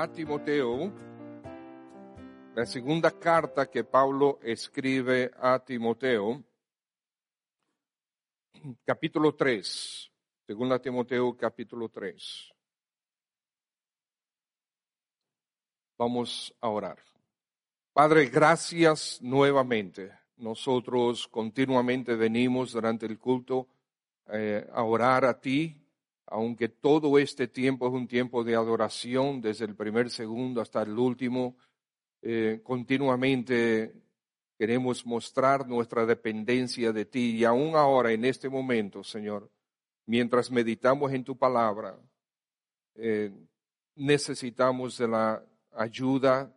A Timoteo, la segunda carta que Pablo escribe a Timoteo, capítulo 3, segunda Timoteo capítulo 3. Vamos a orar. Padre, gracias nuevamente. Nosotros continuamente venimos durante el culto eh, a orar a ti, aunque todo este tiempo es un tiempo de adoración, desde el primer segundo hasta el último, eh, continuamente queremos mostrar nuestra dependencia de ti. Y aún ahora en este momento, Señor, mientras meditamos en tu palabra, eh, necesitamos de la ayuda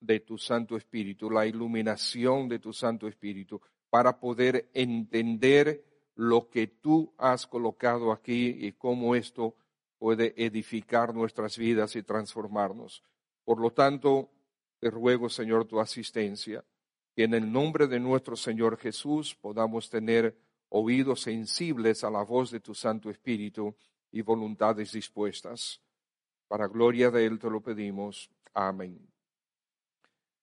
de tu Santo Espíritu, la iluminación de tu Santo Espíritu, para poder entender lo que tú has colocado aquí y cómo esto puede edificar nuestras vidas y transformarnos. Por lo tanto, te ruego, Señor, tu asistencia, que en el nombre de nuestro Señor Jesús podamos tener oídos sensibles a la voz de tu Santo Espíritu y voluntades dispuestas. Para gloria de Él te lo pedimos. Amén.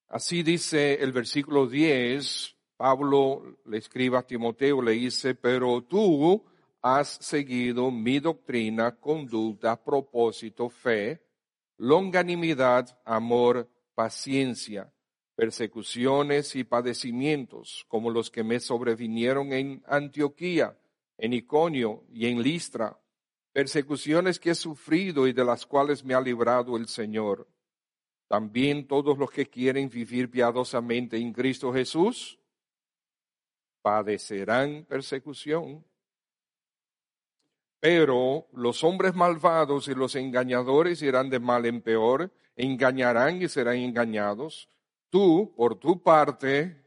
Así dice el versículo 10, Pablo le escribe a Timoteo, le dice, pero tú has seguido mi doctrina, conducta, propósito, fe, longanimidad, amor, paciencia, persecuciones y padecimientos, como los que me sobrevinieron en Antioquía, en Iconio y en Listra, persecuciones que he sufrido y de las cuales me ha librado el Señor. También todos los que quieren vivir piadosamente en Cristo Jesús padecerán persecución. Pero los hombres malvados y los engañadores irán de mal en peor, engañarán y serán engañados. Tú, por tu parte,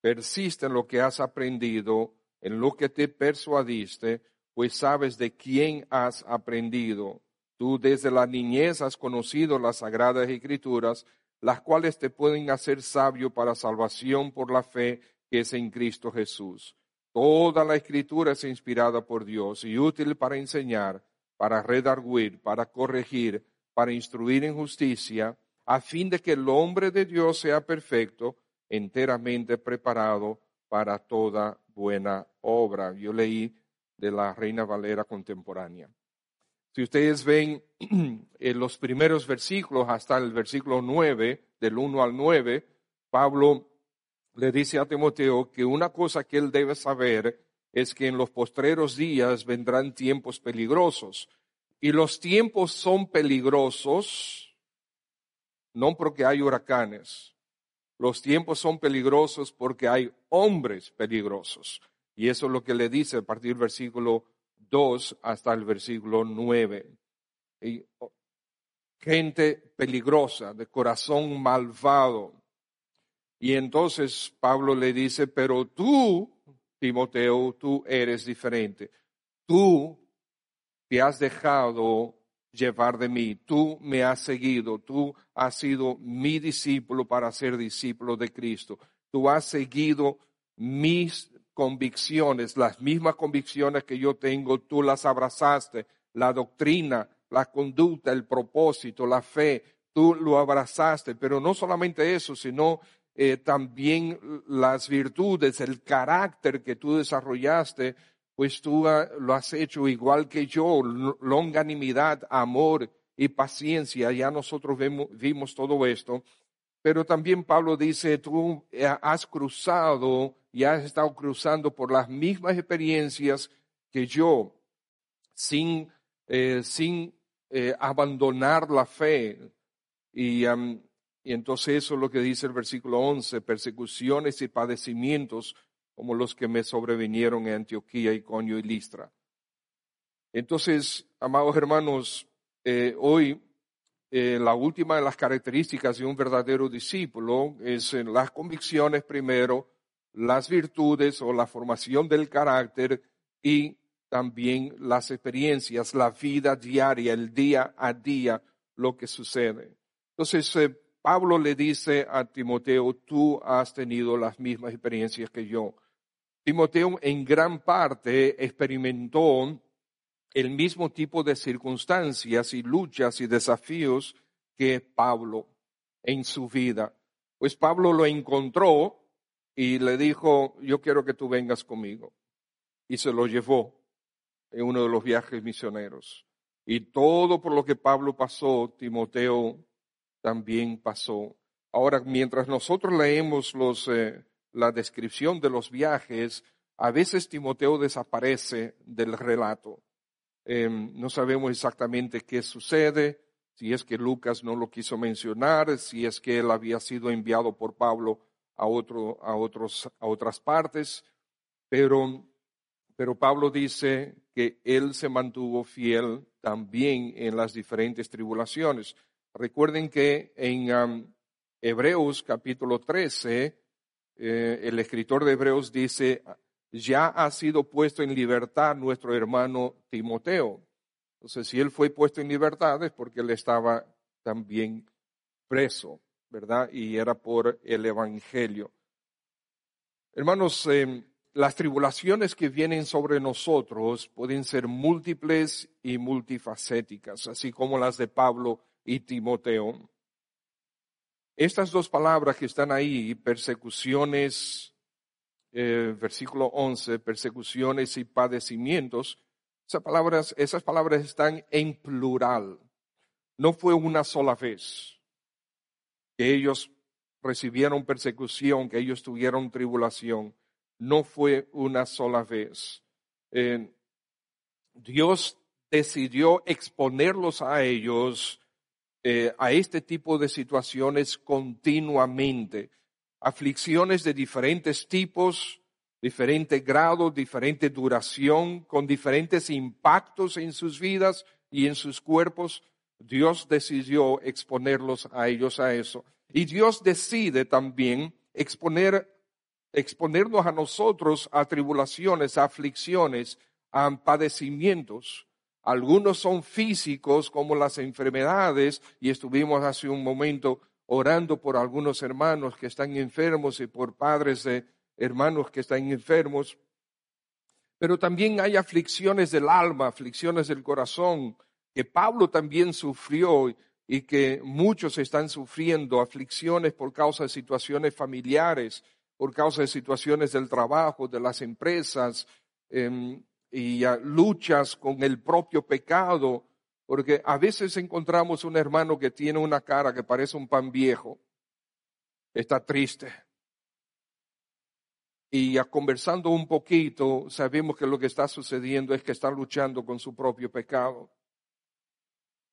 persiste en lo que has aprendido, en lo que te persuadiste, pues sabes de quién has aprendido. Tú desde la niñez has conocido las sagradas escrituras, las cuales te pueden hacer sabio para salvación por la fe que es en Cristo Jesús. Toda la escritura es inspirada por Dios y útil para enseñar, para redarguir, para corregir, para instruir en justicia, a fin de que el hombre de Dios sea perfecto, enteramente preparado para toda buena obra. Yo leí de la Reina Valera contemporánea. Si ustedes ven en los primeros versículos hasta el versículo 9, del 1 al 9, Pablo le dice a Timoteo que una cosa que él debe saber es que en los postreros días vendrán tiempos peligrosos. Y los tiempos son peligrosos no porque hay huracanes. Los tiempos son peligrosos porque hay hombres peligrosos. Y eso es lo que le dice a partir del versículo 2 hasta el versículo 9. Oh, gente peligrosa, de corazón malvado, y entonces Pablo le dice, pero tú, Timoteo, tú eres diferente. Tú te has dejado llevar de mí, tú me has seguido, tú has sido mi discípulo para ser discípulo de Cristo. Tú has seguido mis convicciones, las mismas convicciones que yo tengo, tú las abrazaste, la doctrina, la conducta, el propósito, la fe, tú lo abrazaste, pero no solamente eso, sino eh, también las virtudes, el carácter que tú desarrollaste, pues tú lo has hecho igual que yo, longanimidad, amor y paciencia. Ya nosotros vimos todo esto. Pero también Pablo dice, tú eh, has cruzado y has estado cruzando por las mismas experiencias que yo, sin, eh, sin abandonar la fe. Y Y entonces eso es lo que dice el versículo 11, persecuciones y padecimientos como los que me sobrevinieron en Antioquía, Iconio y Listra. Entonces, amados hermanos, eh, hoy eh, la última de las características de un verdadero discípulo es en las convicciones primero, las virtudes o la formación del carácter y también las experiencias, la vida diaria, el día a día, lo que sucede. Entonces, eh, Pablo le dice a Timoteo, tú has tenido las mismas experiencias que yo. Timoteo en gran parte experimentó el mismo tipo de circunstancias y luchas y desafíos que Pablo en su vida. Pues Pablo lo encontró y le dijo, yo quiero que tú vengas conmigo. Y se lo llevó en uno de los viajes misioneros. Y todo por lo que Pablo pasó, Timoteo también pasó. Ahora, mientras nosotros leemos eh, la descripción de los viajes, a veces Timoteo desaparece del relato. Em, no sabemos exactamente qué sucede, si es que Lucas no lo quiso mencionar, si es que él había sido enviado por Pablo a, a, otros, a otras partes, pero, pero Pablo dice que él se mantuvo fiel también en las diferentes tribulaciones. Recuerden que en Hebreos capítulo 13, eh, el escritor de Hebreos dice, ya ha sido puesto en libertad nuestro hermano Timoteo. Entonces, si él fue puesto en libertad es porque él estaba también preso, ¿verdad? Y era por el Evangelio. Hermanos, em, las tribulaciones que vienen sobre nosotros pueden ser múltiples y multifacéticas, así como las de Pablo y Timoteo. Estas dos palabras que están ahí, persecuciones eh, versículo 11, persecuciones y padecimientos, esas palabras, esas palabras están en plural. No fue una sola vez que ellos recibieron persecución, que ellos tuvieron tribulación. No fue una sola vez. Eh, Dios decidió exponerlos a ellos eh, a este tipo de situaciones continuamente aflicciones de diferentes tipos, diferente grado, diferente duración, con diferentes impactos en sus vidas y en sus cuerpos, Dios decidió exponerlos a ellos a eso. Y Dios decide también exponer, exponernos a nosotros a tribulaciones, a aflicciones, a padecimientos. Algunos son físicos como las enfermedades y estuvimos hace un momento orando por algunos hermanos que están enfermos y por padres de hermanos que están enfermos. Pero también hay aflicciones del alma, aflicciones del corazón, que Pablo también sufrió y que muchos están sufriendo, aflicciones por causa de situaciones familiares, por causa de situaciones del trabajo, de las empresas, em, y luchas con el propio pecado, porque a veces encontramos un hermano que tiene una cara que parece un pan viejo, está triste. Y ya conversando un poquito, sabemos que lo que está sucediendo es que está luchando con su propio pecado.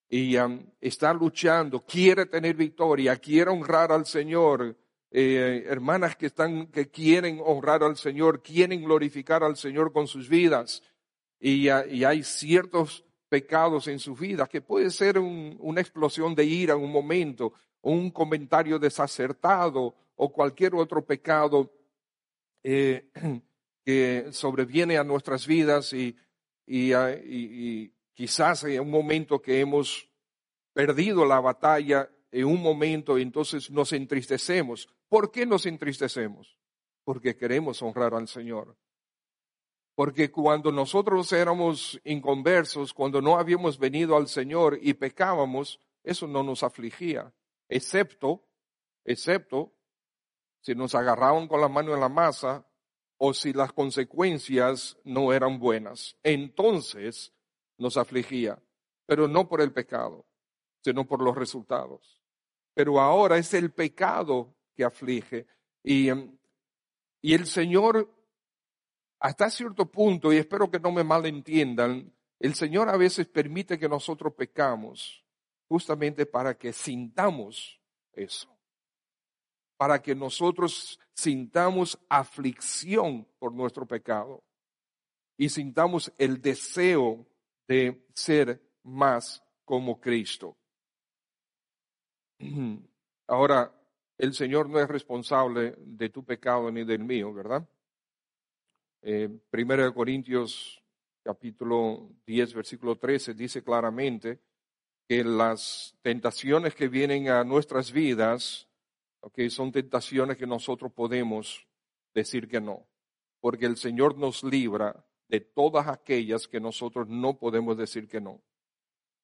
Y um, está luchando, quiere tener victoria, quiere honrar al Señor. Eh, hermanas que están, que quieren honrar al Señor, quieren glorificar al Señor con sus vidas. Y, hay ciertos pecados en su vida, que puede ser una explosión de ira en un momento, un comentario desacertado o cualquier otro pecado eh, que sobreviene a nuestras vidas y, quizás en un momento que hemos perdido la batalla, en un momento entonces nos entristecemos. ¿Por qué nos entristecemos? Porque queremos honrar al Señor. Porque cuando nosotros éramos inconversos, cuando no habíamos venido al Señor y pecábamos, eso no nos afligía, excepto, excepto si nos agarraban con la mano en la masa o si las consecuencias no eran buenas. Entonces nos afligía, pero no por el pecado, sino por los resultados. Pero ahora es el pecado que aflige. Y, y el Señor hasta cierto punto, y espero que no me malentiendan, el Señor a veces permite que nosotros pecamos justamente para que sintamos eso. para que nosotros sintamos aflicción por nuestro pecado y sintamos el deseo de ser más como Cristo. Ahora, el Señor no es responsable de tu pecado ni del mío, ¿verdad? Eh, Primero de Corintios capítulo 10, versículo 13 dice claramente que las tentaciones que vienen a nuestras vidas, okay, son tentaciones que nosotros podemos decir que no, porque el Señor nos libra de todas aquellas que nosotros no podemos decir que no.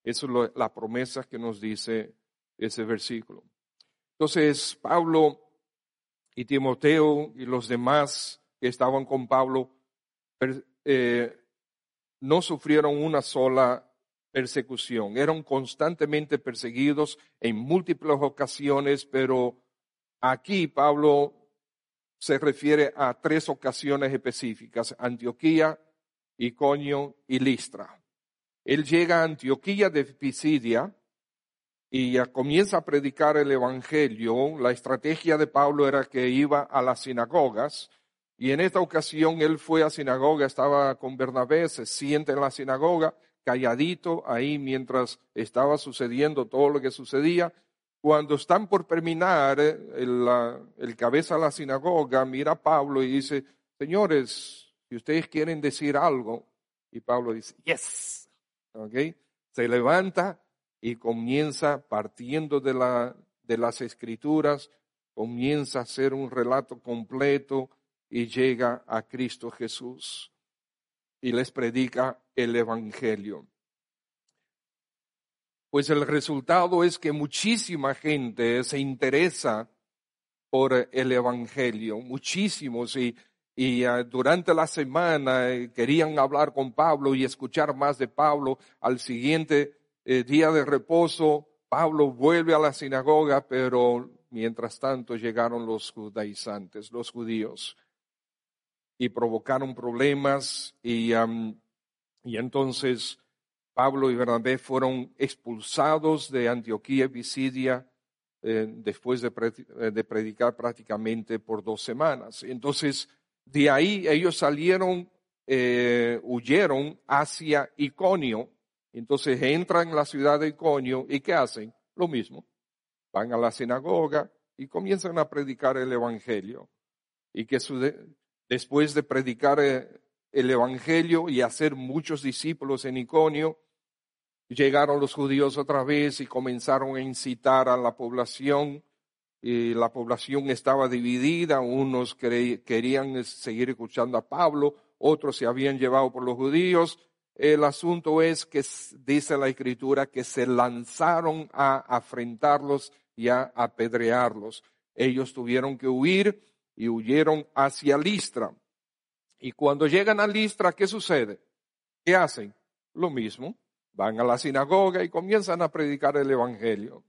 Esa es la promesa que nos dice ese versículo. Entonces, Pablo y Timoteo y los demás que estaban con Pablo eh, no sufrieron una sola persecución, eran constantemente perseguidos en múltiples ocasiones, pero aquí Pablo se refiere a tres ocasiones específicas, Antioquía, Iconio y Listra. Él llega a Antioquía de Pisidia y comienza a predicar el Evangelio. La estrategia de Pablo era que iba a las sinagogas y en esta ocasión él fue a sinagoga, estaba con Bernabé, se siente en la sinagoga, calladito ahí mientras estaba sucediendo todo lo que sucedía. Cuando están por terminar, el, el cabeza de la sinagoga mira a Pablo y dice, señores, si ustedes quieren decir algo, y Pablo dice, yes, ¿ok? Se levanta y comienza partiendo de, la, de las escrituras, comienza a hacer un relato completo y llega a Cristo Jesús y les predica el Evangelio. Pues el resultado es que muchísima gente se interesa por el Evangelio, muchísimos, y, y ah, durante la semana eh, querían hablar con Pablo y escuchar más de Pablo. Al siguiente eh, día de reposo, Pablo vuelve a la sinagoga, pero mientras tanto llegaron los judaizantes, los judíos y provocaron problemas y, y entonces Pablo y Bernabé fueron expulsados de Antioquía y Pisidia eh, después de, eh, de, predicar prácticamente por dos semanas. Entonces, de ahí ellos salieron, eh, huyeron hacia Iconio. Entonces entran en la ciudad de Iconio y ¿qué hacen? Lo mismo. Van a la sinagoga y comienzan a predicar el Evangelio. Y que su, después de predicar eh, el Evangelio y hacer muchos discípulos en Iconio, llegaron los judíos otra vez y comenzaron a incitar a la población. Y la población estaba dividida, unos querían seguir escuchando a Pablo, otros se habían llevado por los judíos. El asunto es que dice la escritura que se lanzaron a afrentarlos y a apedrearlos. Ellos tuvieron que huir y huyeron hacia Listra. Y cuando llegan a Listra, ¿qué sucede? ¿Qué hacen? Lo mismo. Van a la sinagoga y comienzan a predicar el Evangelio.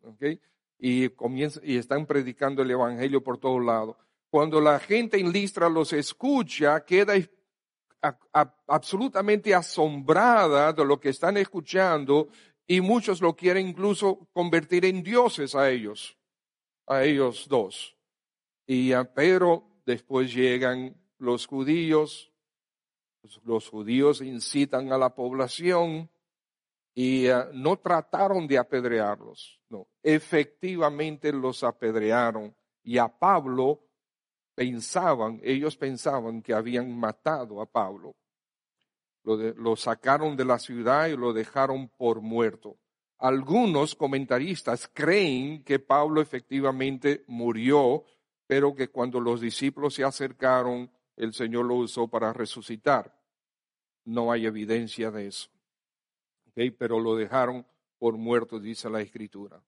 Y, comienzan, y están predicando el Evangelio por todos lados. Cuando la gente en Listra los escucha, queda absolutamente asombrada de lo que están escuchando y muchos lo quieren incluso convertir en dioses a ellos, a ellos dos. Y a Pedro después llegan los judíos, los judíos incitan a la población y ah, no trataron de apedrearlos, no, efectivamente los apedrearon y a Pablo pensaban, ellos pensaban que habían matado a Pablo. Lo, lo sacaron de la ciudad y lo dejaron por muerto. Algunos comentaristas creen que Pablo efectivamente murió pero que cuando los discípulos se acercaron, el Señor lo usó para resucitar. No hay evidencia de eso. Pero lo dejaron por muerto, dice la Escritura.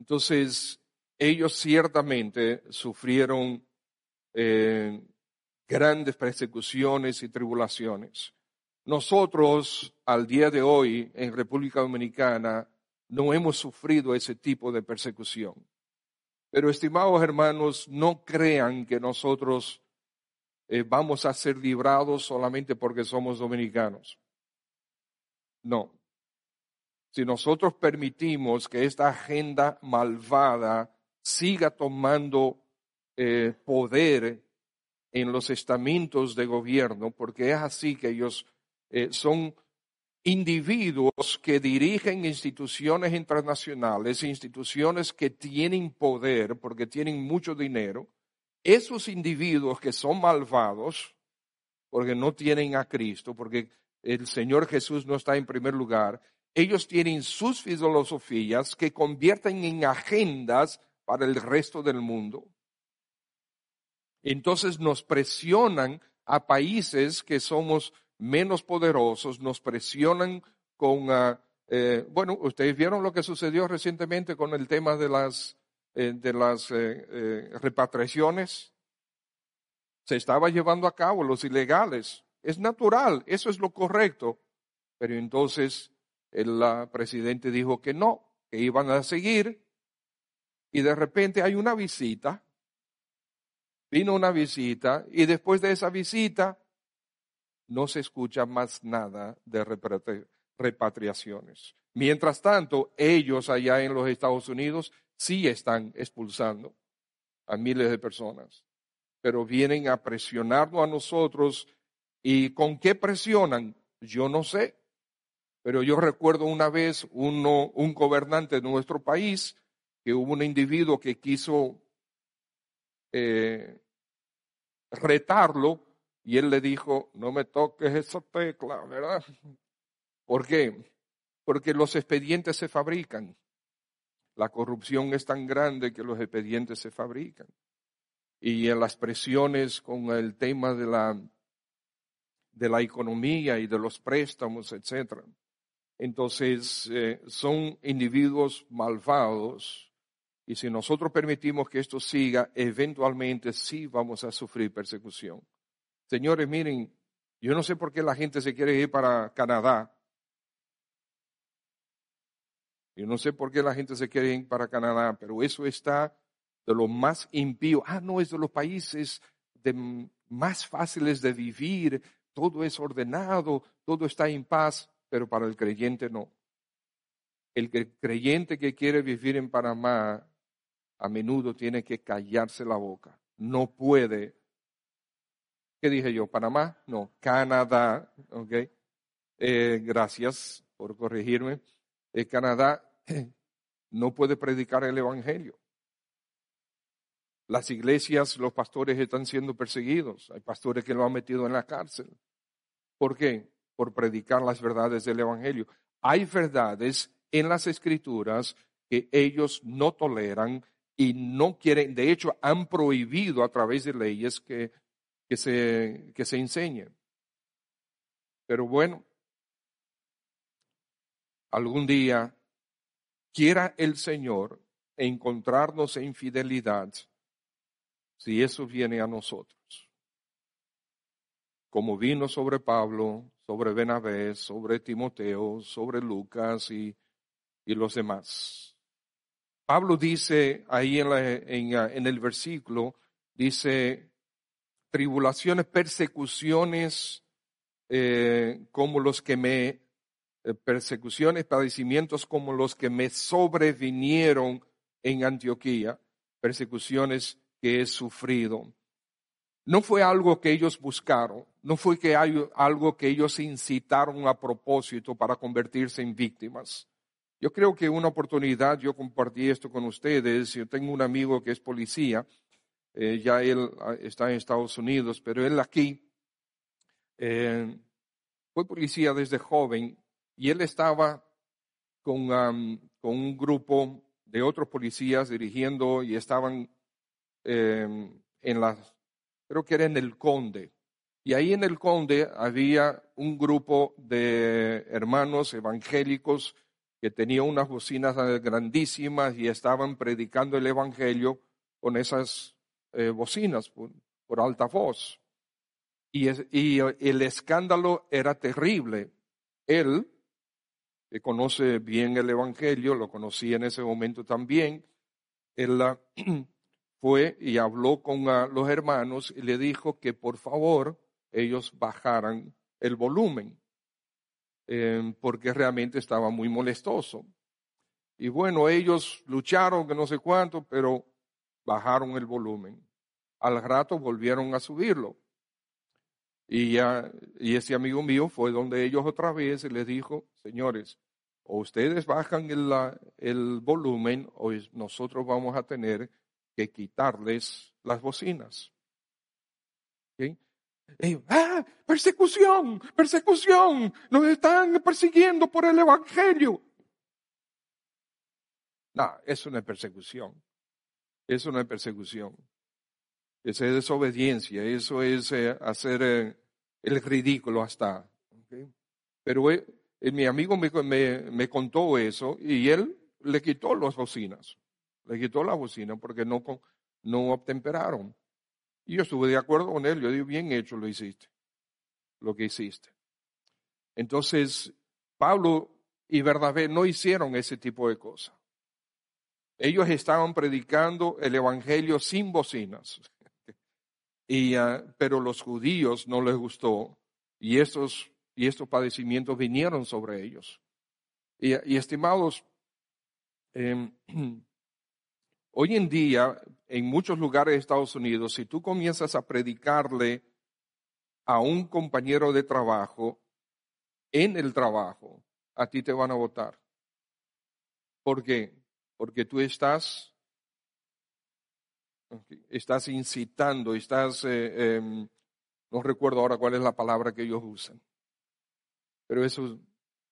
Entonces, ellos ciertamente sufrieron eh, grandes persecuciones y tribulaciones. Nosotros, al día de hoy, en República Dominicana, no hemos sufrido ese tipo de persecución. Pero estimados hermanos, no crean que nosotros eh, vamos a ser librados solamente porque somos dominicanos. No. Si nosotros permitimos que esta agenda malvada siga tomando eh, poder en los estamentos de gobierno, porque es así que ellos eh, son individuos que dirigen instituciones internacionales, instituciones que tienen poder porque tienen mucho dinero. Esos individuos que son malvados, porque no tienen a Cristo, porque el Señor Jesús no está en primer lugar, ellos tienen sus filosofías que convierten en agendas para el resto del mundo. Entonces nos presionan a países que somos menos poderosos, nos presionan con, eh, bueno, ustedes vieron lo que sucedió recientemente con el tema de las, eh, de las eh, repatriaciones. Se estaba llevando a cabo los ilegales. Es natural, eso es lo correcto. Pero entonces el presidente dijo que no, que iban a seguir. Y de repente hay una visita Vino una visita y después de esa visita no se escucha más nada de repatriaciones. Mientras tanto, ellos allá en los Estados Unidos sí están expulsando a miles de personas, pero vienen a presionarnos a nosotros y con qué presionan, yo no sé. Pero yo recuerdo una vez uno, un gobernante de nuestro país que hubo un individuo que quiso eh, retarlo y él le dijo, no me toques esa tecla, ¿verdad? ¿Por qué? Porque los expedientes se fabrican. La corrupción es tan grande que los expedientes se fabrican. Y en las presiones con el tema de la, de la economía y de los préstamos, etc. Entonces, eh, son individuos malvados y si nosotros permitimos que esto siga, eventualmente sí vamos a sufrir persecución. Señores, miren, yo no sé por qué la gente se quiere ir para Canadá. Yo no sé por qué la gente se quiere ir para Canadá, pero eso está de lo más impío. Ah, no, es de los países más fáciles de vivir, todo es ordenado, todo está en paz, pero para el creyente no. El creyente que quiere vivir en Panamá a menudo tiene que callarse la boca. No puede. ¿Qué dije yo? ¿Panamá? No, Canadá. ¿Ok? Eh, gracias por corregirme. Eh, Canadá no puede predicar el Evangelio. Las iglesias, los pastores están siendo perseguidos. Hay pastores que lo han metido en la cárcel. ¿Por qué? Por predicar las verdades del Evangelio. Hay verdades en las escrituras que ellos no toleran y no quieren, de hecho, han prohibido a través de leyes que, que, se, que se enseñen. Pero bueno, algún día quiera el Señor encontrarnos en fidelidad si eso viene a nosotros. Como vino sobre Pablo, sobre Benavés, sobre Timoteo, sobre Lucas y, y los demás. Pablo dice ahí en, en, el versículo, dice, tribulaciones, persecuciones, eh, como los que me, eh, persecuciones, padecimientos como los que me sobrevinieron en Antioquía, persecuciones que he sufrido. No fue algo que ellos buscaron, no fue que hay algo que ellos incitaron a propósito para convertirse en víctimas. Yo creo que una oportunidad, yo compartí esto con ustedes, yo tengo un amigo que es policía, eh, ya él ah, está en Estados Unidos, pero él aquí eh, fue policía desde joven y él estaba con, con un grupo de otros policías dirigiendo y estaban em, en la, creo que era en el Conde. Y ahí en el Conde había un grupo de hermanos evangélicos que tenía unas bocinas grandísimas y estaban predicando el Evangelio con esas eh, bocinas por, alta voz. Y, y, el escándalo era terrible. Él, que conoce bien el Evangelio, lo conocía en ese momento también, él fue y habló con ah, los hermanos y le dijo que por favor ellos bajaran el volumen. Em, porque realmente estaba muy molestoso. Y bueno, ellos lucharon, que no sé cuánto, pero bajaron el volumen. al rato volvieron a subirlo. Y, ya, y ese amigo mío fue donde ellos otra vez y les dijo, señores, o ustedes bajan el, el volumen o nosotros vamos a tener que quitarles las bocinas. ¡Ah! Persecución, persecución, nos están persiguiendo por el Evangelio. No, no es persecución. Eso no es persecución. Esa es desobediencia, eso es eh, hacer eh, el ridículo hasta. Pero eh, mi amigo me, me, contó eso y él le quitó las bocinas, le quitó la bocina porque no, no obtemperaron. Y yo estuve de acuerdo con él, yo digo, bien hecho lo hiciste, lo que hiciste. Entonces, Pablo y Bernabé no hicieron ese tipo de cosas. Ellos estaban predicando el Evangelio sin bocinas. Y, ah, pero los judíos no les gustó y estos, y estos padecimientos vinieron sobre ellos. Y, estimados, em, hoy en día, en muchos lugares de Estados Unidos, si tú comienzas a predicarle a un compañero de trabajo en el trabajo, a ti te van a votar. ¿Por qué? Porque tú estás Estás incitando, estás, eh, em, no recuerdo ahora cuál es la palabra que ellos usan, pero eso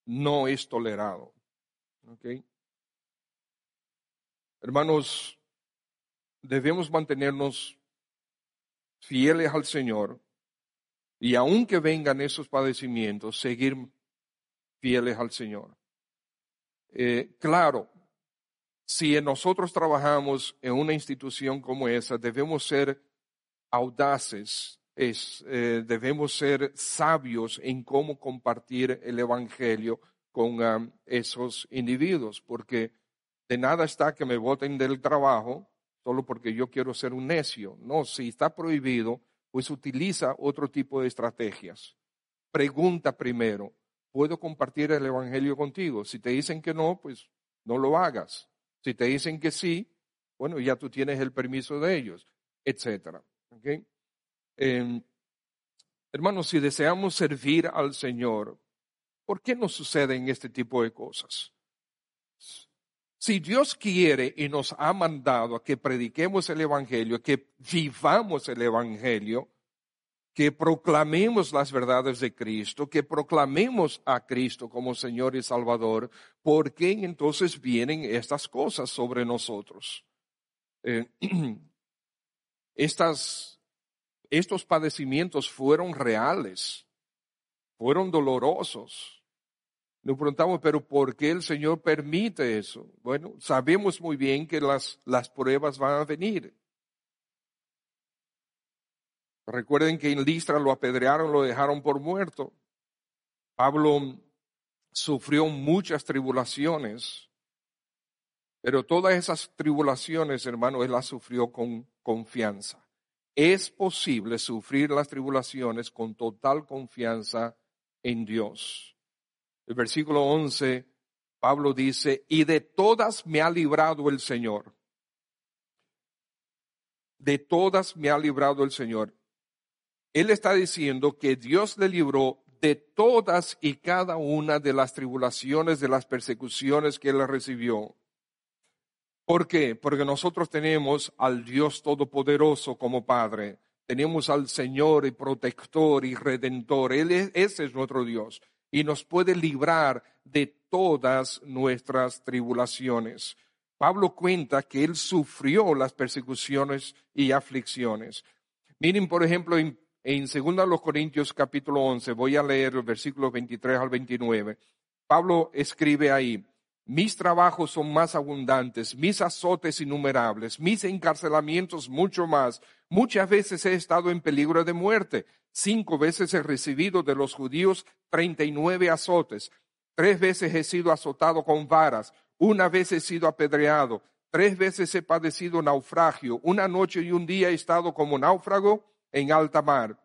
no es tolerado. Hermanos, debemos mantenernos fieles al Señor y aunque vengan esos padecimientos, seguir fieles al Señor. Eh, claro, si nosotros trabajamos en una institución como esa, debemos ser audaces, eh, debemos ser sabios en cómo compartir el Evangelio con esos individuos, porque de nada está que me voten del trabajo solo porque yo quiero ser un necio. No, si está prohibido, pues utiliza otro tipo de estrategias. Pregunta primero, ¿puedo compartir el Evangelio contigo? Si te dicen que no, pues no lo hagas. Si te dicen que sí, bueno, ya tú tienes el permiso de ellos, etcétera. Em, hermanos, si deseamos servir al Señor, ¿por qué nos suceden este tipo de cosas? Si Dios quiere y nos ha mandado a que prediquemos el Evangelio, que vivamos el Evangelio, que proclamemos las verdades de Cristo, que proclamemos a Cristo como Señor y Salvador, ¿por qué entonces vienen estas cosas sobre nosotros? Eh, estas, estos padecimientos fueron reales, fueron dolorosos. Nos preguntamos, pero ¿por qué el Señor permite eso? Bueno, sabemos muy bien que las, las pruebas van a venir. Recuerden que en Listra lo apedrearon, lo dejaron por muerto. Pablo sufrió muchas tribulaciones, pero todas esas tribulaciones, hermano, él las sufrió con confianza. Es posible sufrir las tribulaciones con total confianza en Dios. El versículo 11, Pablo dice, y de todas me ha librado el Señor. De todas me ha librado el Señor. Él está diciendo que Dios le libró de todas y cada una de las tribulaciones, de las persecuciones que él recibió. ¿Por qué? Porque nosotros tenemos al Dios Todopoderoso como Padre. Tenemos al Señor y protector y redentor. Él es, ese es nuestro Dios y nos puede librar de todas nuestras tribulaciones. Pablo cuenta que él sufrió las persecuciones y aflicciones. Miren, por ejemplo, en en 2 Corintios capítulo 11, voy a leer los versículos 23 al 29. Pablo escribe ahí, mis trabajos son más abundantes, mis azotes innumerables, mis encarcelamientos mucho más. Muchas veces he estado en peligro de muerte. Cinco veces he recibido de los judíos treinta y nueve azotes. Tres veces he sido azotado con varas. Una vez he sido apedreado. Tres veces he padecido naufragio. Una noche y un día he estado como náufrago en alta mar.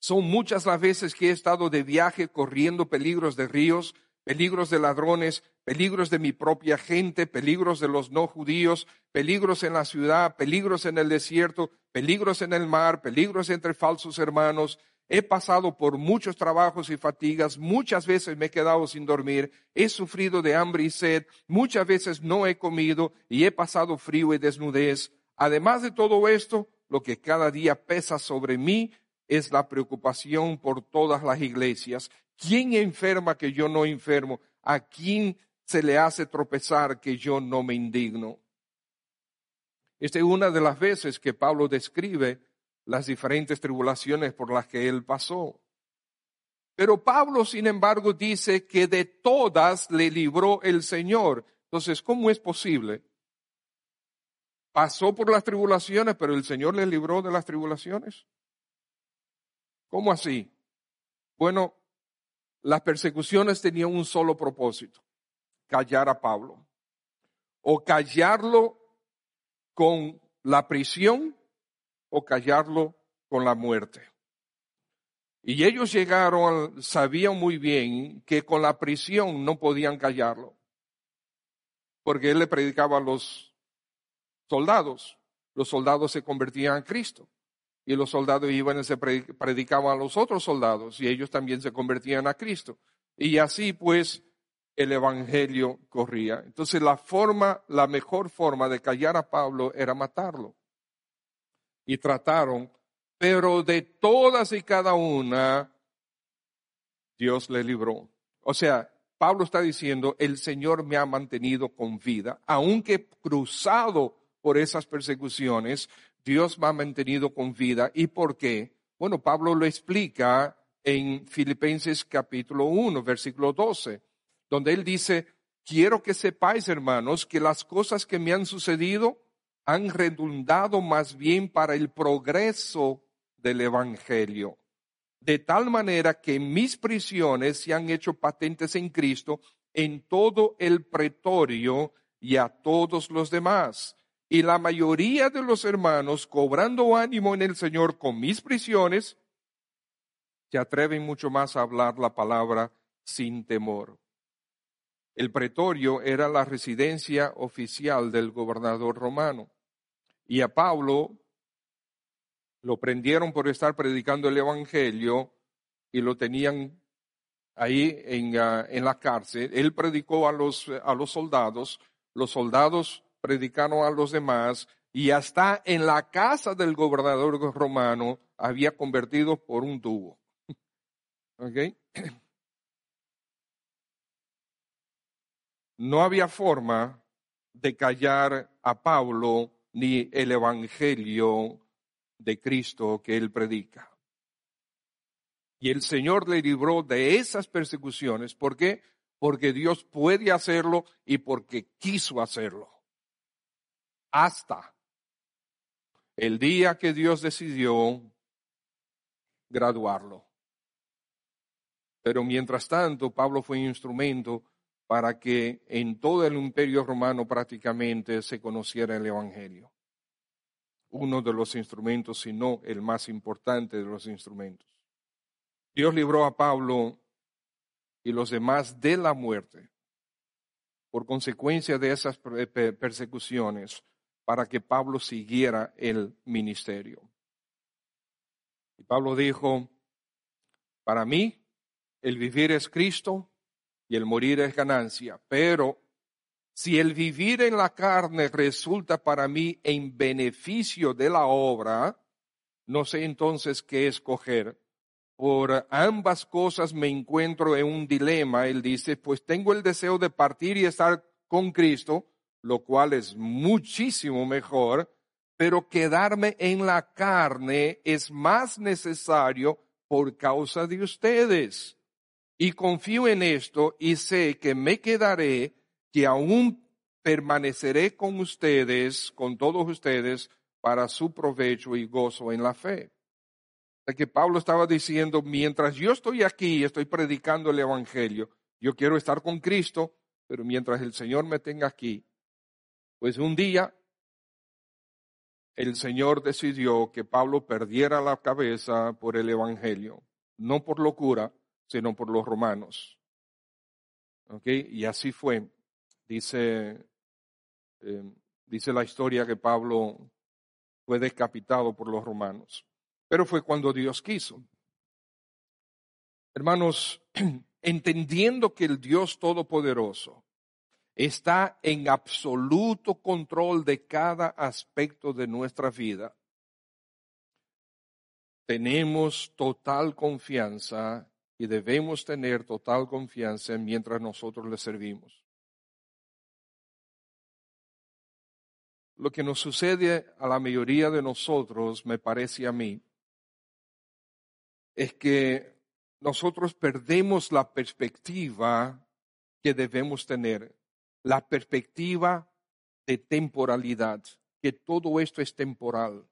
Son muchas las veces que he estado de viaje corriendo peligros de ríos, peligros de ladrones, peligros de mi propia gente, peligros de los no judíos, peligros en la ciudad, peligros en el desierto, peligros en el mar, peligros entre falsos hermanos. He pasado por muchos trabajos y fatigas, muchas veces me he quedado sin dormir, he sufrido de hambre y sed, muchas veces no he comido y he pasado frío y desnudez. Además de todo esto, lo que cada día pesa sobre mí es la preocupación por todas las iglesias. ¿Quién enferma que yo no enfermo? ¿A quién se le hace tropezar que yo no me indigno? Esta es una de las veces que Pablo describe las diferentes tribulaciones por las que él pasó. Pero Pablo, sin embargo, dice que de todas le libró el Señor. Entonces, ¿cómo es posible? Pasó por las tribulaciones, pero el Señor le libró de las tribulaciones. ¿Cómo así? Bueno, las persecuciones tenían un solo propósito, callar a Pablo. O callarlo con la prisión o callarlo con la muerte. Y ellos llegaron, sabían muy bien que con la prisión no podían callarlo, porque él le predicaba a los soldados. Los soldados se convertían a Cristo y los soldados iban y se predicaban a los otros soldados y ellos también se convertían a Cristo. Y así pues el evangelio corría. Entonces la forma, la mejor forma de callar a Pablo era matarlo. Y trataron, pero de todas y cada una, Dios le libró. O sea, Pablo está diciendo, el Señor me ha mantenido con vida, aunque cruzado por esas persecuciones, Dios me ha mantenido con vida. ¿Y por qué? Bueno, Pablo lo explica en Filipenses capítulo 1, versículo 12, donde él dice, quiero que sepáis, hermanos, que las cosas que me han sucedido han redundado más bien para el progreso del Evangelio, de tal manera que mis prisiones se han hecho patentes en Cristo en todo el pretorio y a todos los demás y la mayoría de los hermanos, cobrando ánimo en el Señor con mis prisiones, se atreven mucho más a hablar la palabra sin temor. El pretorio era la residencia oficial del gobernador romano. Y a Pablo lo prendieron por estar predicando el Evangelio y lo tenían ahí en, ah, la cárcel. Él predicó a los, a los soldados. Los soldados predicaron a los demás y hasta en la casa del gobernador romano había convertido por un tubo. No había forma de callar a Pablo ni el evangelio de Cristo que él predica. Y el Señor le libró de esas persecuciones. ¿Por qué? Porque Dios puede hacerlo y porque quiso hacerlo hasta el día que Dios decidió graduarlo. Pero mientras tanto, Pablo fue instrumento para que en todo el imperio romano prácticamente se conociera el Evangelio. Uno de los instrumentos, si no el más importante de los instrumentos. Dios libró a Pablo y los demás de la muerte por consecuencia de esas persecuciones para que Pablo siguiera el ministerio. Y Pablo dijo, para mí el vivir es Cristo y el morir es ganancia, pero si el vivir en la carne resulta para mí en beneficio de la obra, no sé entonces qué escoger. Por ambas cosas me encuentro en un dilema. Él dice, pues tengo el deseo de partir y estar con Cristo, lo cual es muchísimo mejor, pero quedarme en la carne es más necesario por causa de ustedes. Y confío en esto y sé que me quedaré, que aún permaneceré con ustedes, con todos ustedes, para su provecho y gozo en la fe. O que Pablo estaba diciendo, mientras yo estoy aquí, estoy predicando el Evangelio, yo quiero estar con Cristo, pero mientras el Señor me tenga aquí, pues un día el Señor decidió que Pablo perdiera la cabeza por el Evangelio, no por locura, sino por los romanos. ¿Ok? Y así fue. Dice, eh, dice la historia que Pablo fue decapitado por los romanos, pero fue cuando Dios quiso. Hermanos, entendiendo que el Dios Todopoderoso está en absoluto control de cada aspecto de nuestra vida, tenemos total confianza y debemos tener total confianza mientras nosotros le servimos. Lo que nos sucede a la mayoría de nosotros, me parece a mí, es que nosotros perdemos la perspectiva que debemos tener, la perspectiva de temporalidad, que todo esto es temporal.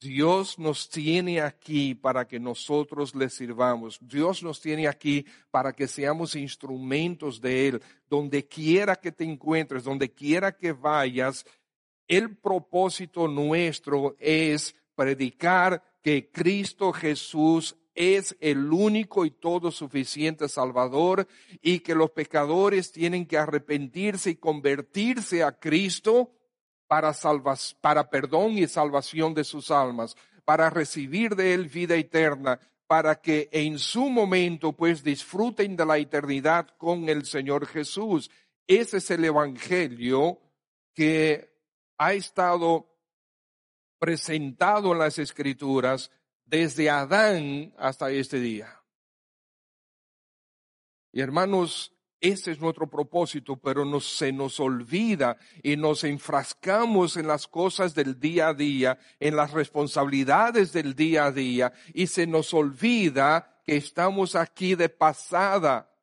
Dios nos tiene aquí para que nosotros le sirvamos. Dios nos tiene aquí para que seamos instrumentos de Él. Donde quiera que te encuentres, donde quiera que vayas, el propósito nuestro es predicar que Cristo Jesús es el único y todo suficiente Salvador y que los pecadores tienen que arrepentirse y convertirse a Cristo para, para perdón y salvación de sus almas, para recibir de Él vida eterna, para que en su momento pues disfruten de la eternidad con el Señor Jesús. Ese es el Evangelio que ha estado presentado en las Escrituras desde Adán hasta este día. Y hermanos, ese es nuestro propósito, pero nos, se nos olvida y nos enfrascamos en las cosas del día a día, en las responsabilidades del día a día, y se nos olvida que estamos aquí de pasada.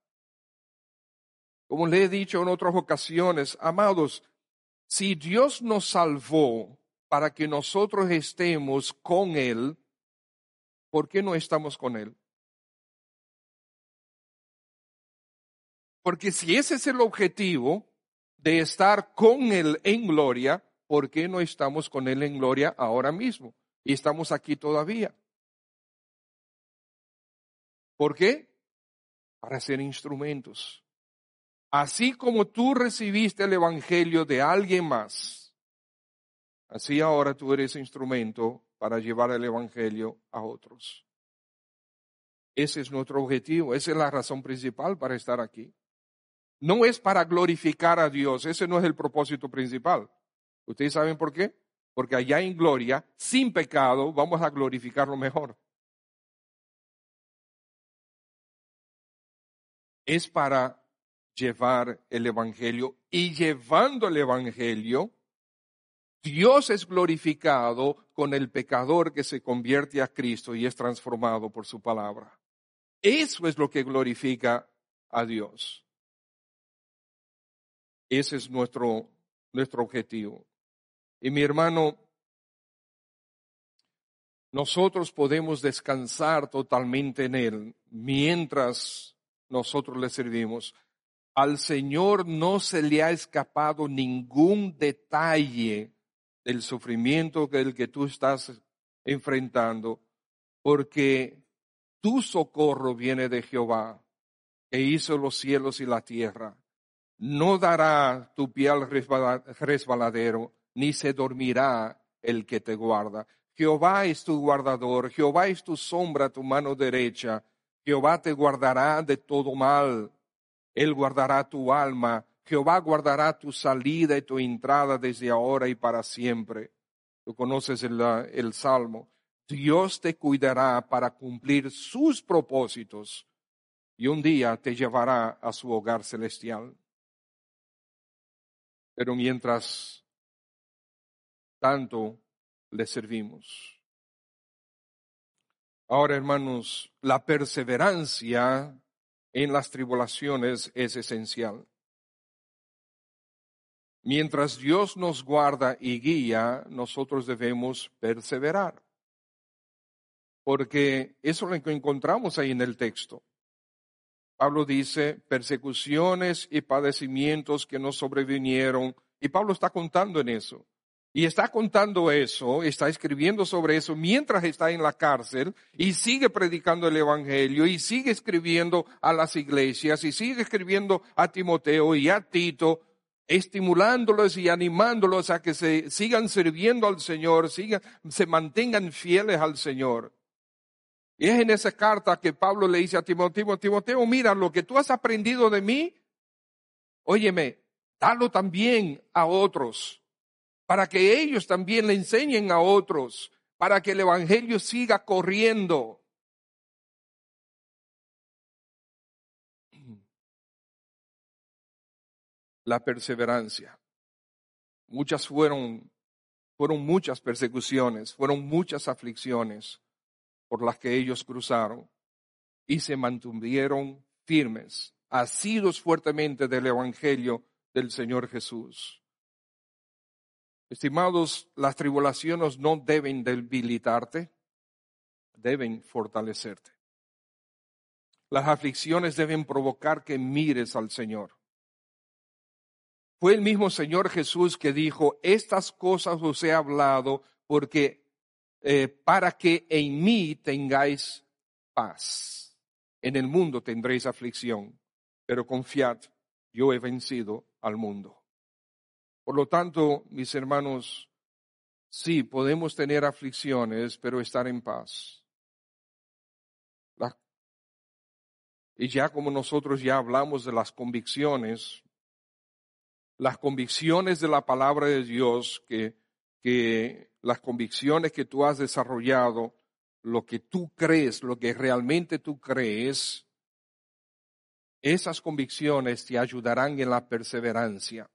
Como le he dicho en otras ocasiones, amados, si Dios nos salvó para que nosotros estemos con Él, ¿por qué no estamos con Él? Porque si ese es el objetivo de estar con Él en gloria, ¿por qué no estamos con Él en gloria ahora mismo? Y estamos aquí todavía. ¿Por qué? Para ser instrumentos. Así como tú recibiste el Evangelio de alguien más, así ahora tú eres instrumento para llevar el Evangelio a otros. Ese es nuestro objetivo, esa es la razón principal para estar aquí. No es para glorificar a Dios, ese no es el propósito principal. ¿Ustedes saben por qué? Porque allá en gloria, sin pecado, vamos a glorificarlo mejor. Es para llevar el Evangelio y llevando el Evangelio, Dios es glorificado con el pecador que se convierte a Cristo y es transformado por su palabra. Eso es lo que glorifica a Dios. Ese es nuestro, nuestro objetivo. Y mi hermano, nosotros podemos descansar totalmente en Él mientras nosotros le servimos. Al Señor no se le ha escapado ningún detalle del sufrimiento del que tú estás enfrentando, porque tu socorro viene de Jehová, que hizo los cielos y la tierra. No dará tu pie al resbaladero, ni se dormirá el que te guarda. Jehová es tu guardador, Jehová es tu sombra, tu mano derecha. Jehová te guardará de todo mal. Él guardará tu alma. Jehová guardará tu salida y tu entrada desde ahora y para siempre. Tú conoces el, el salmo. Dios te cuidará para cumplir sus propósitos y un día te llevará a su hogar celestial. Pero mientras tanto le servimos. Ahora, hermanos, la perseverancia en las tribulaciones es esencial. Mientras Dios nos guarda y guía, nosotros debemos perseverar. Porque eso es lo que encontramos ahí en el texto. Pablo dice persecuciones y padecimientos que nos sobrevinieron. Y Pablo está contando en eso. Y está contando eso, está escribiendo sobre eso mientras está en la cárcel y sigue predicando el Evangelio y sigue escribiendo a las iglesias y sigue escribiendo a Timoteo y a Tito, estimulándolos y animándolos a que se sigan sirviendo al Señor, sigan, se mantengan fieles al Señor. Y es en esa carta que Pablo le dice a Timoteo, Timoteo, mira, lo que tú has aprendido de mí, óyeme, dalo también a otros para que ellos también le enseñen a otros, para que el Evangelio siga corriendo. La perseverancia. Muchas fueron, fueron muchas persecuciones, fueron muchas aflicciones por las que ellos cruzaron y se mantuvieron firmes, asidos fuertemente del Evangelio del Señor Jesús. Estimados, las tribulaciones no deben debilitarte, deben fortalecerte. Las aflicciones deben provocar que mires al Señor. Fue el mismo Señor Jesús que dijo, estas cosas os he hablado porque eh, para que en mí tengáis paz. En el mundo tendréis aflicción, pero confiad, yo he vencido al mundo. Por lo tanto, mis hermanos, sí, podemos tener aflicciones, pero estar en paz. y ya como nosotros ya hablamos de las convicciones, las convicciones de la palabra de Dios, que, que las convicciones que tú has desarrollado, lo que tú crees, lo que realmente tú crees, esas convicciones te ayudarán en la perseverancia.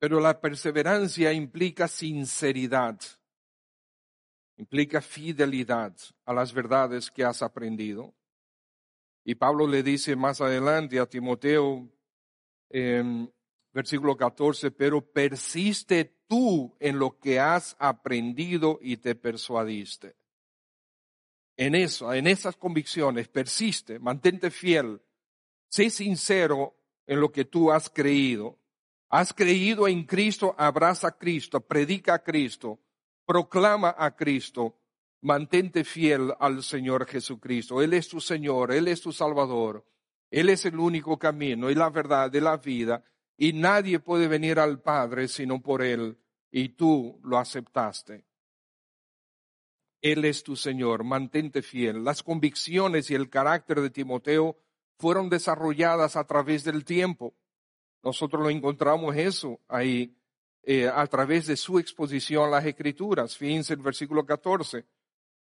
Pero la perseverancia implica sinceridad, implica fidelidad a las verdades que has aprendido. Y Pablo le dice más adelante a Timoteo, en versículo 14, pero persiste tú en lo que has aprendido y te persuadiste. En eso, en esas convicciones, persiste, mantente fiel, sé sincero en lo que tú has creído Has creído en Cristo, abraza a Cristo, predica a Cristo, proclama a Cristo, mantente fiel al Señor Jesucristo. Él es tu Señor, Él es tu Salvador, Él es el único camino y la verdad de la vida, y nadie puede venir al Padre sino por Él, y tú lo aceptaste. Él es tu Señor, mantente fiel. Las convicciones y el carácter de Timoteo fueron desarrolladas a través del tiempo. Nosotros lo encontramos eso ahí eh, a través de su exposición a las escrituras. Fíjense el versículo 14.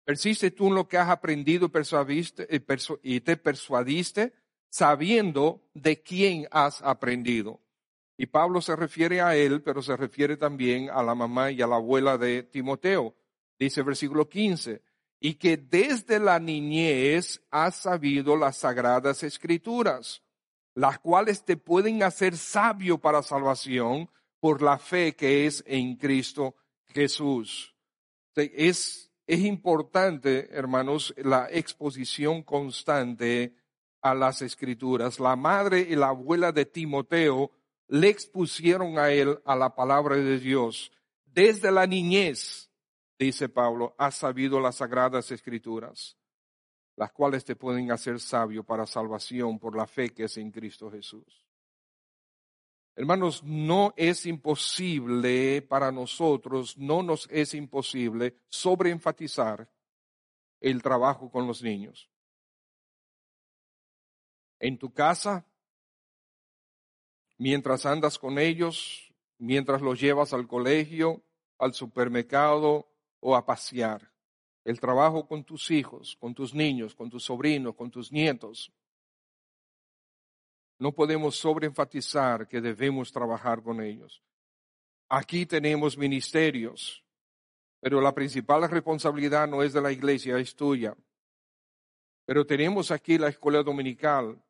Persiste tú en lo que has aprendido eh, y te persuadiste sabiendo de quién has aprendido. Y Pablo se refiere a él, pero se refiere también a la mamá y a la abuela de Timoteo. Dice versículo 15, y que desde la niñez has sabido las sagradas escrituras las cuales te pueden hacer sabio para salvación por la fe que es en Cristo Jesús. Es, es importante, hermanos, la exposición constante a las escrituras. La madre y la abuela de Timoteo le expusieron a él a la palabra de Dios. Desde la niñez, dice Pablo, ha sabido las sagradas escrituras las cuales te pueden hacer sabio para salvación por la fe que es en Cristo Jesús. Hermanos, no es imposible para nosotros, no nos es imposible sobreenfatizar el trabajo con los niños. En tu casa, mientras andas con ellos, mientras los llevas al colegio, al supermercado o a pasear el trabajo con tus hijos, con tus niños, con tus sobrinos, con tus nietos. No podemos sobreenfatizar que debemos trabajar con ellos. Aquí tenemos ministerios, pero la principal responsabilidad no es de la iglesia, es tuya. Pero tenemos aquí la escuela dominical.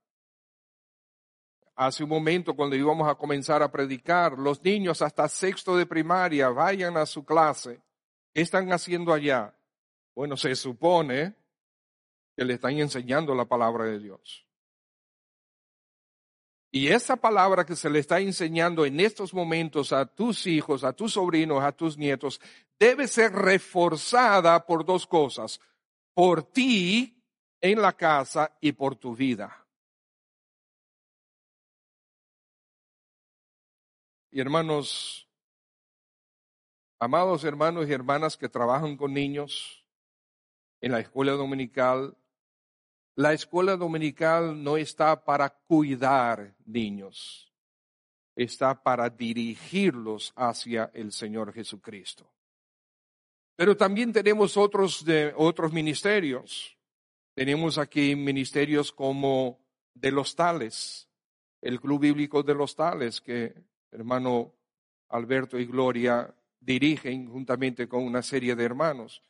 Hace un momento, cuando íbamos a comenzar a predicar, los niños hasta sexto de primaria vayan a su clase. ¿Qué están haciendo allá? Bueno, se supone que le están enseñando la palabra de Dios. Y esa palabra que se le está enseñando en estos momentos a tus hijos, a tus sobrinos, a tus nietos, debe ser reforzada por dos cosas. Por ti en la casa y por tu vida. Y hermanos, amados hermanos y hermanas que trabajan con niños en la escuela dominical, la escuela dominical no está para cuidar niños, está para dirigirlos hacia el Señor Jesucristo. Pero también tenemos otros, de, otros ministerios. Tenemos aquí ministerios como de los tales, el Club Bíblico de los tales, que hermano Alberto y Gloria dirigen juntamente con una serie de hermanos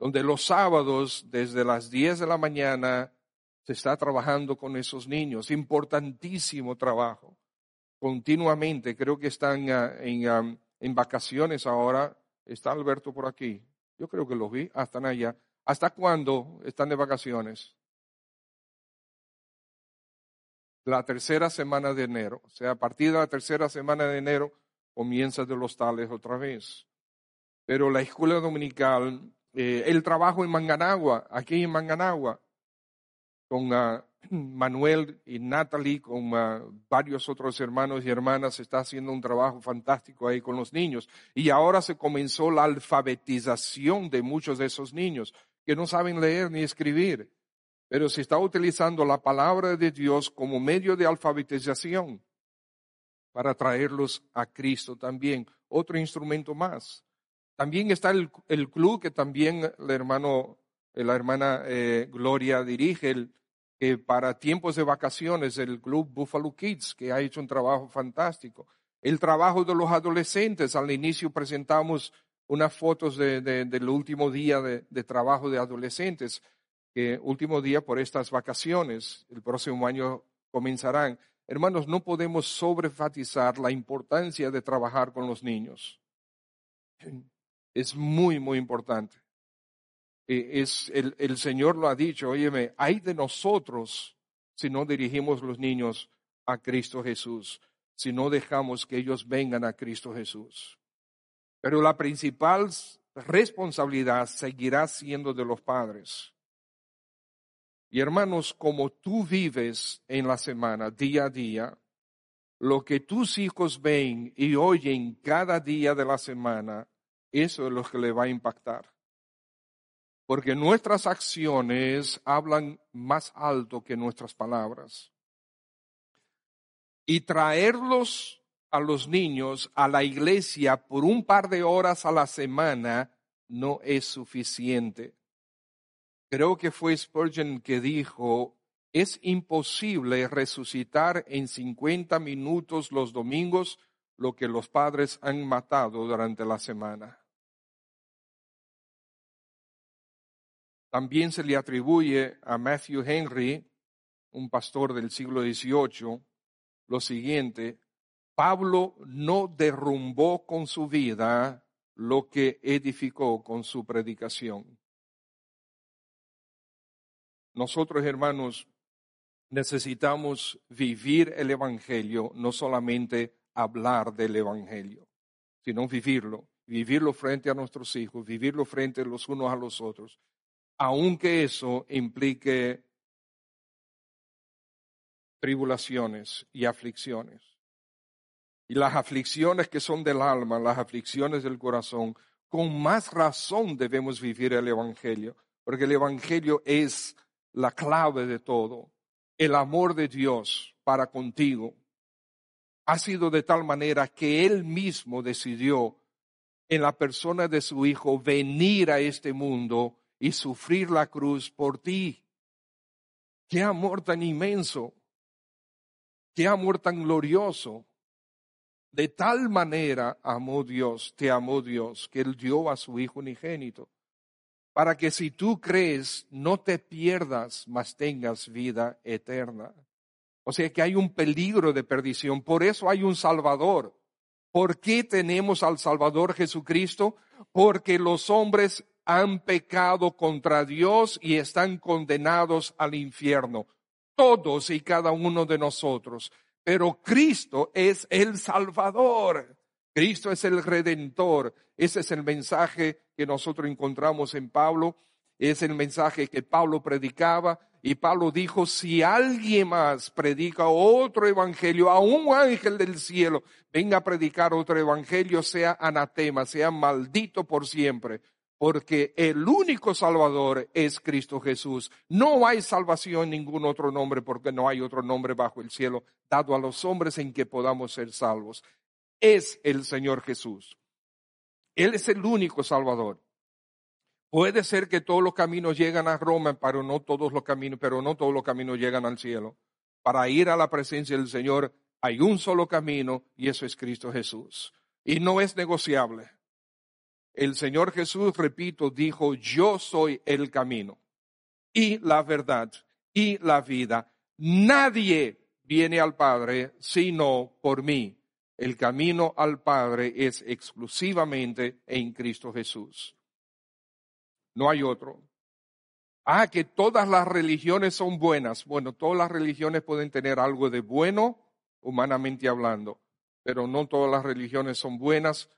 donde los sábados desde las 10 de la mañana se está trabajando con esos niños. Importantísimo trabajo. Continuamente, creo que están ah, en, ah, en vacaciones ahora. Está Alberto por aquí. Yo creo que los vi. Ah, están allá. ¿Hasta cuándo están de vacaciones? La tercera semana de enero. O sea, a partir de la tercera semana de enero comienza de los tales otra vez. Pero la escuela dominical eh, el trabajo en Manganagua, aquí en Manganagua, con ah, Manuel y Natalie, con ah, varios otros hermanos y hermanas, está haciendo un trabajo fantástico ahí con los niños. Y ahora se comenzó la alfabetización de muchos de esos niños que no saben leer ni escribir, pero se está utilizando la palabra de Dios como medio de alfabetización para traerlos a Cristo también. Otro instrumento más. También está el, club que también el hermano, la hermana eh, Gloria dirige, el, para tiempos de vacaciones, el club Buffalo Kids, que ha hecho un trabajo fantástico. El trabajo de los adolescentes, al inicio presentamos unas fotos del último día de, de, trabajo de adolescentes, que último día por estas vacaciones, el próximo año comenzarán. Hermanos, no podemos sobrefatizar la importancia de trabajar con los niños es muy, muy importante. E, es, el, el Señor lo ha dicho, óyeme, hay de nosotros si no dirigimos los niños a Cristo Jesús, si no dejamos que ellos vengan a Cristo Jesús. Pero la principal responsabilidad seguirá siendo de los padres. Y hermanos, como tú vives en la semana, día a día, lo que tus hijos ven y oyen cada día de la semana eso es lo que le va a impactar. Porque nuestras acciones hablan más alto que nuestras palabras. Y traerlos a los niños a la iglesia por un par de horas a la semana no es suficiente. Creo que fue Spurgeon que dijo, es imposible resucitar en 50 minutos los domingos lo que los padres han matado durante la semana. También se le atribuye a Matthew Henry, un pastor del siglo XVIII, lo siguiente, Pablo no derrumbó con su vida lo que edificó con su predicación. Nosotros, hermanos, necesitamos vivir el Evangelio, no solamente hablar del Evangelio, sino vivirlo, vivirlo frente a nuestros hijos, vivirlo frente los unos a los otros, aunque eso implique tribulaciones y aflicciones. Y las aflicciones que son del alma, las aflicciones del corazón, con más razón debemos vivir el Evangelio, porque el Evangelio es la clave de todo. El amor de Dios para contigo ha sido de tal manera que Él mismo decidió en la persona de su Hijo venir a este mundo y sufrir la cruz por ti. Qué amor tan inmenso, qué amor tan glorioso. De tal manera amó Dios, te amó Dios, que Él dio a su Hijo unigénito, para que si tú crees, no te pierdas, mas tengas vida eterna. O sea que hay un peligro de perdición, por eso hay un Salvador. ¿Por qué tenemos al Salvador Jesucristo? Porque los hombres han pecado contra Dios y están condenados al infierno. Todos y cada uno de nosotros. Pero Cristo es el Salvador. Cristo es el Redentor. Ese es el mensaje que nosotros encontramos en Pablo. Es el mensaje que Pablo predicaba. Y Pablo dijo, si alguien más predica otro evangelio, a un ángel del cielo, venga a predicar otro evangelio, sea anatema, sea maldito por siempre porque el único Salvador es Cristo Jesús. No hay salvación en ningún otro nombre, porque no hay otro nombre bajo el cielo dado a los hombres en que podamos ser salvos. Es el Señor Jesús. Él es el único Salvador. Puede ser que todos los caminos llegan a Roma, pero no todos los caminos, pero no todos los caminos llegan al cielo. Para ir a la presencia del Señor hay un solo camino y eso es Cristo Jesús. Y no es negociable. El Señor Jesús, repito, dijo, yo soy el camino y la verdad y la vida. Nadie viene al Padre sino por mí. El camino al Padre es exclusivamente en Cristo Jesús. No hay otro. Ah, que todas las religiones son buenas. Bueno, todas las religiones pueden tener algo de bueno, humanamente hablando, pero no todas las religiones son buenas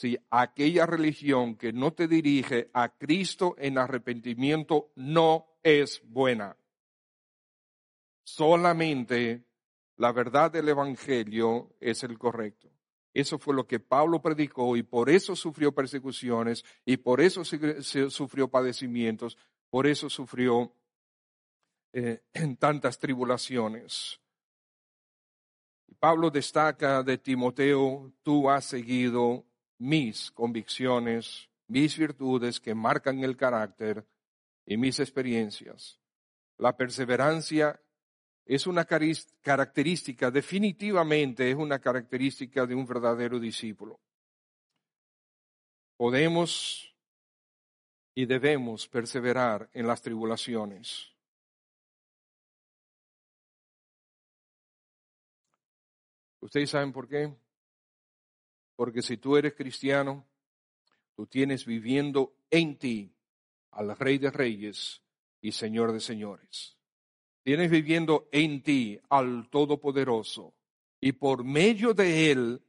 si aquella religión que no te dirige a Cristo en arrepentimiento no es buena. Solamente la verdad del Evangelio es el correcto. Eso fue lo que Pablo predicó y por eso sufrió persecuciones y por eso sufrió padecimientos, por eso sufrió eh, en tantas tribulaciones. Pablo destaca de Timoteo, tú has seguido mis convicciones, mis virtudes que marcan el carácter y mis experiencias. La perseverancia es una característica, definitivamente es una característica de un verdadero discípulo. Podemos y debemos perseverar en las tribulaciones. ¿Ustedes saben por qué? Porque si tú eres cristiano, tú tienes viviendo en ti al Rey de Reyes y Señor de Señores. Tienes viviendo en ti al Todopoderoso y por medio de Él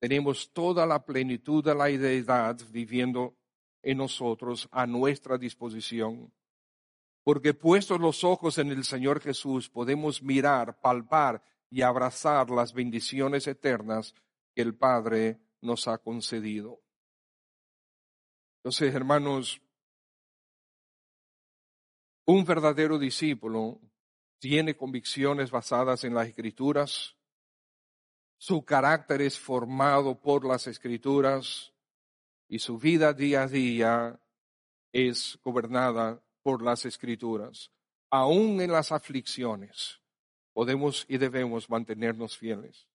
tenemos toda la plenitud de la deidad viviendo en nosotros a nuestra disposición. Porque puestos los ojos en el Señor Jesús podemos mirar, palpar y abrazar las bendiciones eternas que el Padre nos ha concedido. Entonces, hermanos, un verdadero discípulo tiene convicciones basadas en las escrituras, su carácter es formado por las escrituras y su vida día a día es gobernada por las escrituras. Aún en las aflicciones podemos y debemos mantenernos fieles.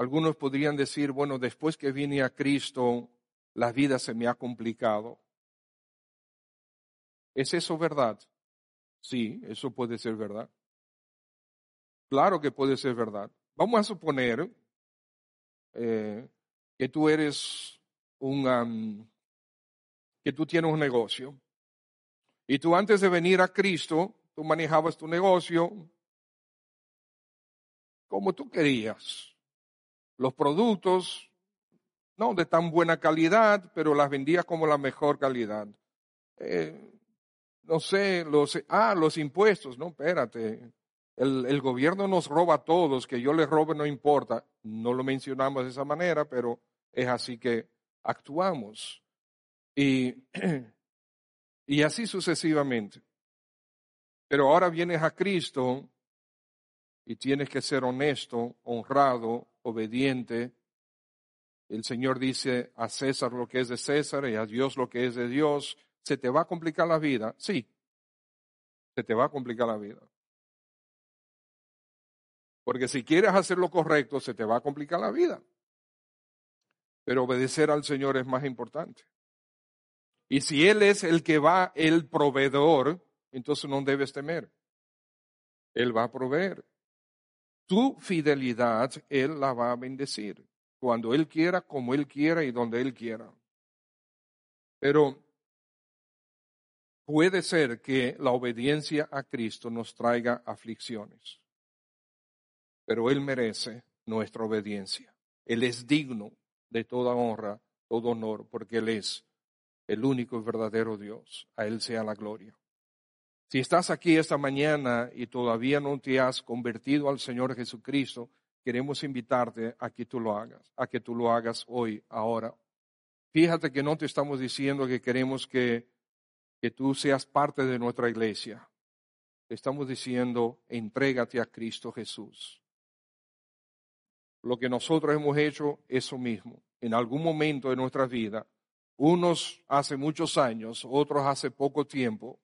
Algunos podrían decir, bueno, después que vine a Cristo, la vida se me ha complicado. ¿Es eso verdad? Sí, eso puede ser verdad. Claro que puede ser verdad. Vamos a suponer eh, que tú eres un, que tú tienes un negocio y tú antes de venir a Cristo, tú manejabas tu negocio como tú querías los productos, no de tan buena calidad, pero las vendía como la mejor calidad. Eh, no sé, los, ah, los impuestos, no, espérate. El, el, gobierno nos roba a todos, que yo le robe no importa. No lo mencionamos de esa manera, pero es así que actuamos. Y, y así sucesivamente. Pero ahora vienes a Cristo y tienes que ser honesto, honrado, obediente. El Señor dice a César lo que es de César y a Dios lo que es de Dios. ¿Se te va a complicar la vida? Sí, se te va a complicar la vida. Porque si quieres hacer lo correcto, se te va a complicar la vida. Pero obedecer al Señor es más importante. Y si Él es el que va, el proveedor, entonces no debes temer. Él va a proveer tu fidelidad, Él la va a bendecir. Cuando Él quiera, como Él quiera y donde Él quiera. Pero puede ser que la obediencia a Cristo nos traiga aflicciones, pero Él merece nuestra obediencia. Él es digno de toda honra, todo honor, porque Él es el único y verdadero Dios. A Él sea la gloria. Si estás aquí esta mañana y todavía no te has convertido al Señor Jesucristo, queremos invitarte a que tú lo hagas, a que tú lo hagas hoy, ahora. Fíjate que no te estamos diciendo que queremos que, que tú seas parte de nuestra iglesia. Estamos diciendo, entrégate a Cristo Jesús. Lo que nosotros hemos hecho, eso mismo. En algún momento de nuestra vida, unos hace muchos años, otros hace poco tiempo,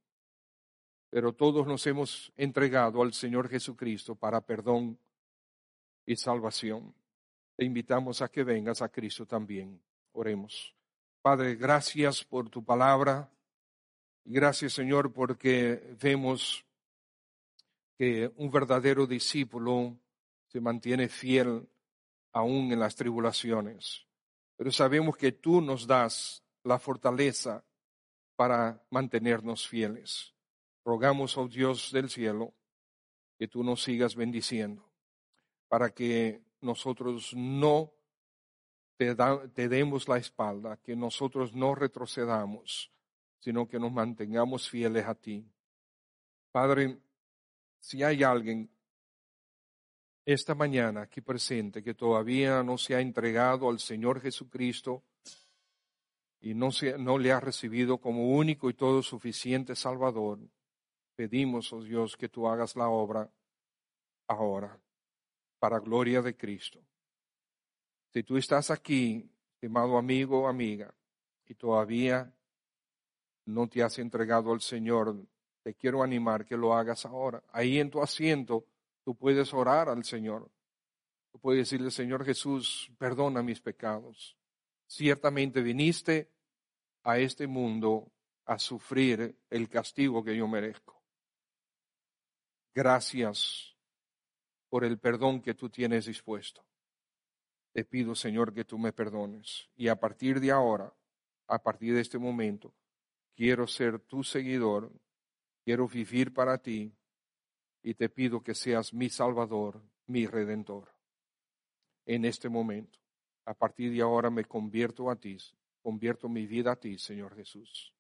pero todos nos hemos entregado al Señor Jesucristo para perdón y salvación. Te invitamos a que vengas a Cristo también. Oremos. Padre, gracias por tu palabra. Gracias, Señor, porque vemos que un verdadero discípulo se mantiene fiel aún en las tribulaciones. Pero sabemos que tú nos das la fortaleza para mantenernos fieles. Rogamos, oh Dios del cielo, que tú nos sigas bendiciendo para que nosotros no te, demos la espalda, que nosotros no retrocedamos, sino que nos mantengamos fieles a ti. Padre, si hay alguien esta mañana aquí presente que todavía no se ha entregado al Señor Jesucristo y no, se, no le ha recibido como único y todo suficiente Salvador, pedimos, oh Dios, que tú hagas la obra ahora para gloria de Cristo. Si tú estás aquí, estimado amigo o amiga, y todavía no te has entregado al Señor, te quiero animar que lo hagas ahora. Ahí en tu asiento, tú puedes orar al Señor. Puedes decirle, Señor Jesús, perdona mis pecados. Ciertamente viniste a este mundo a sufrir el castigo que yo merezco. Gracias por el perdón que tú tienes dispuesto. Te pido, Señor, que tú me perdones. Y a partir de ahora, a partir de este momento, quiero ser tu seguidor, quiero vivir para ti y te pido que seas mi Salvador, mi Redentor. En este momento, a partir de ahora me convierto a ti, convierto mi vida a ti, Señor Jesús.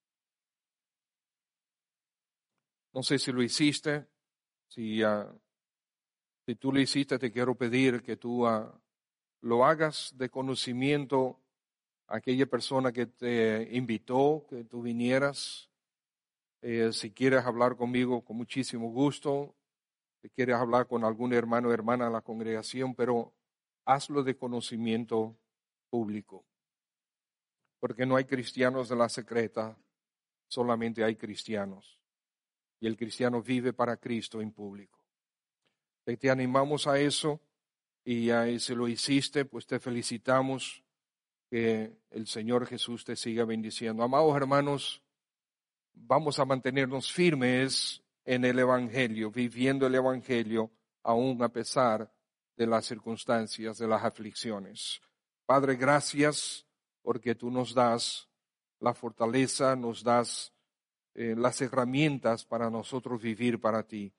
No sé si lo hiciste, si uh, si tú lo hiciste, te quiero pedir que tú ah, lo hagas de conocimiento a aquella persona que te invitó, que tú vinieras. Eh, si quieres hablar conmigo, con muchísimo gusto. Si quieres hablar con algún hermano o hermana de la congregación, pero hazlo de conocimiento público. Porque no hay cristianos de la secreta, solamente hay cristianos. Y el cristiano vive para Cristo en público. Te animamos a eso y si lo hiciste, pues te felicitamos que el Señor Jesús te siga bendiciendo. Amados hermanos, vamos a mantenernos firmes en el Evangelio, viviendo el Evangelio aún a pesar de las circunstancias, de las aflicciones. Padre, gracias porque tú nos das la fortaleza, nos das eh, las herramientas para nosotros vivir para ti.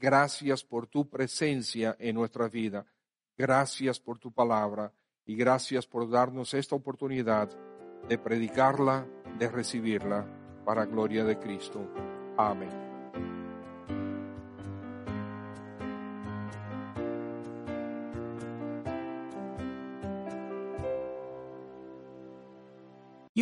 Gracias por tu presencia en nuestra vida. Gracias por tu palabra y gracias por darnos esta oportunidad de predicarla, de recibirla para gloria de Cristo. Amén.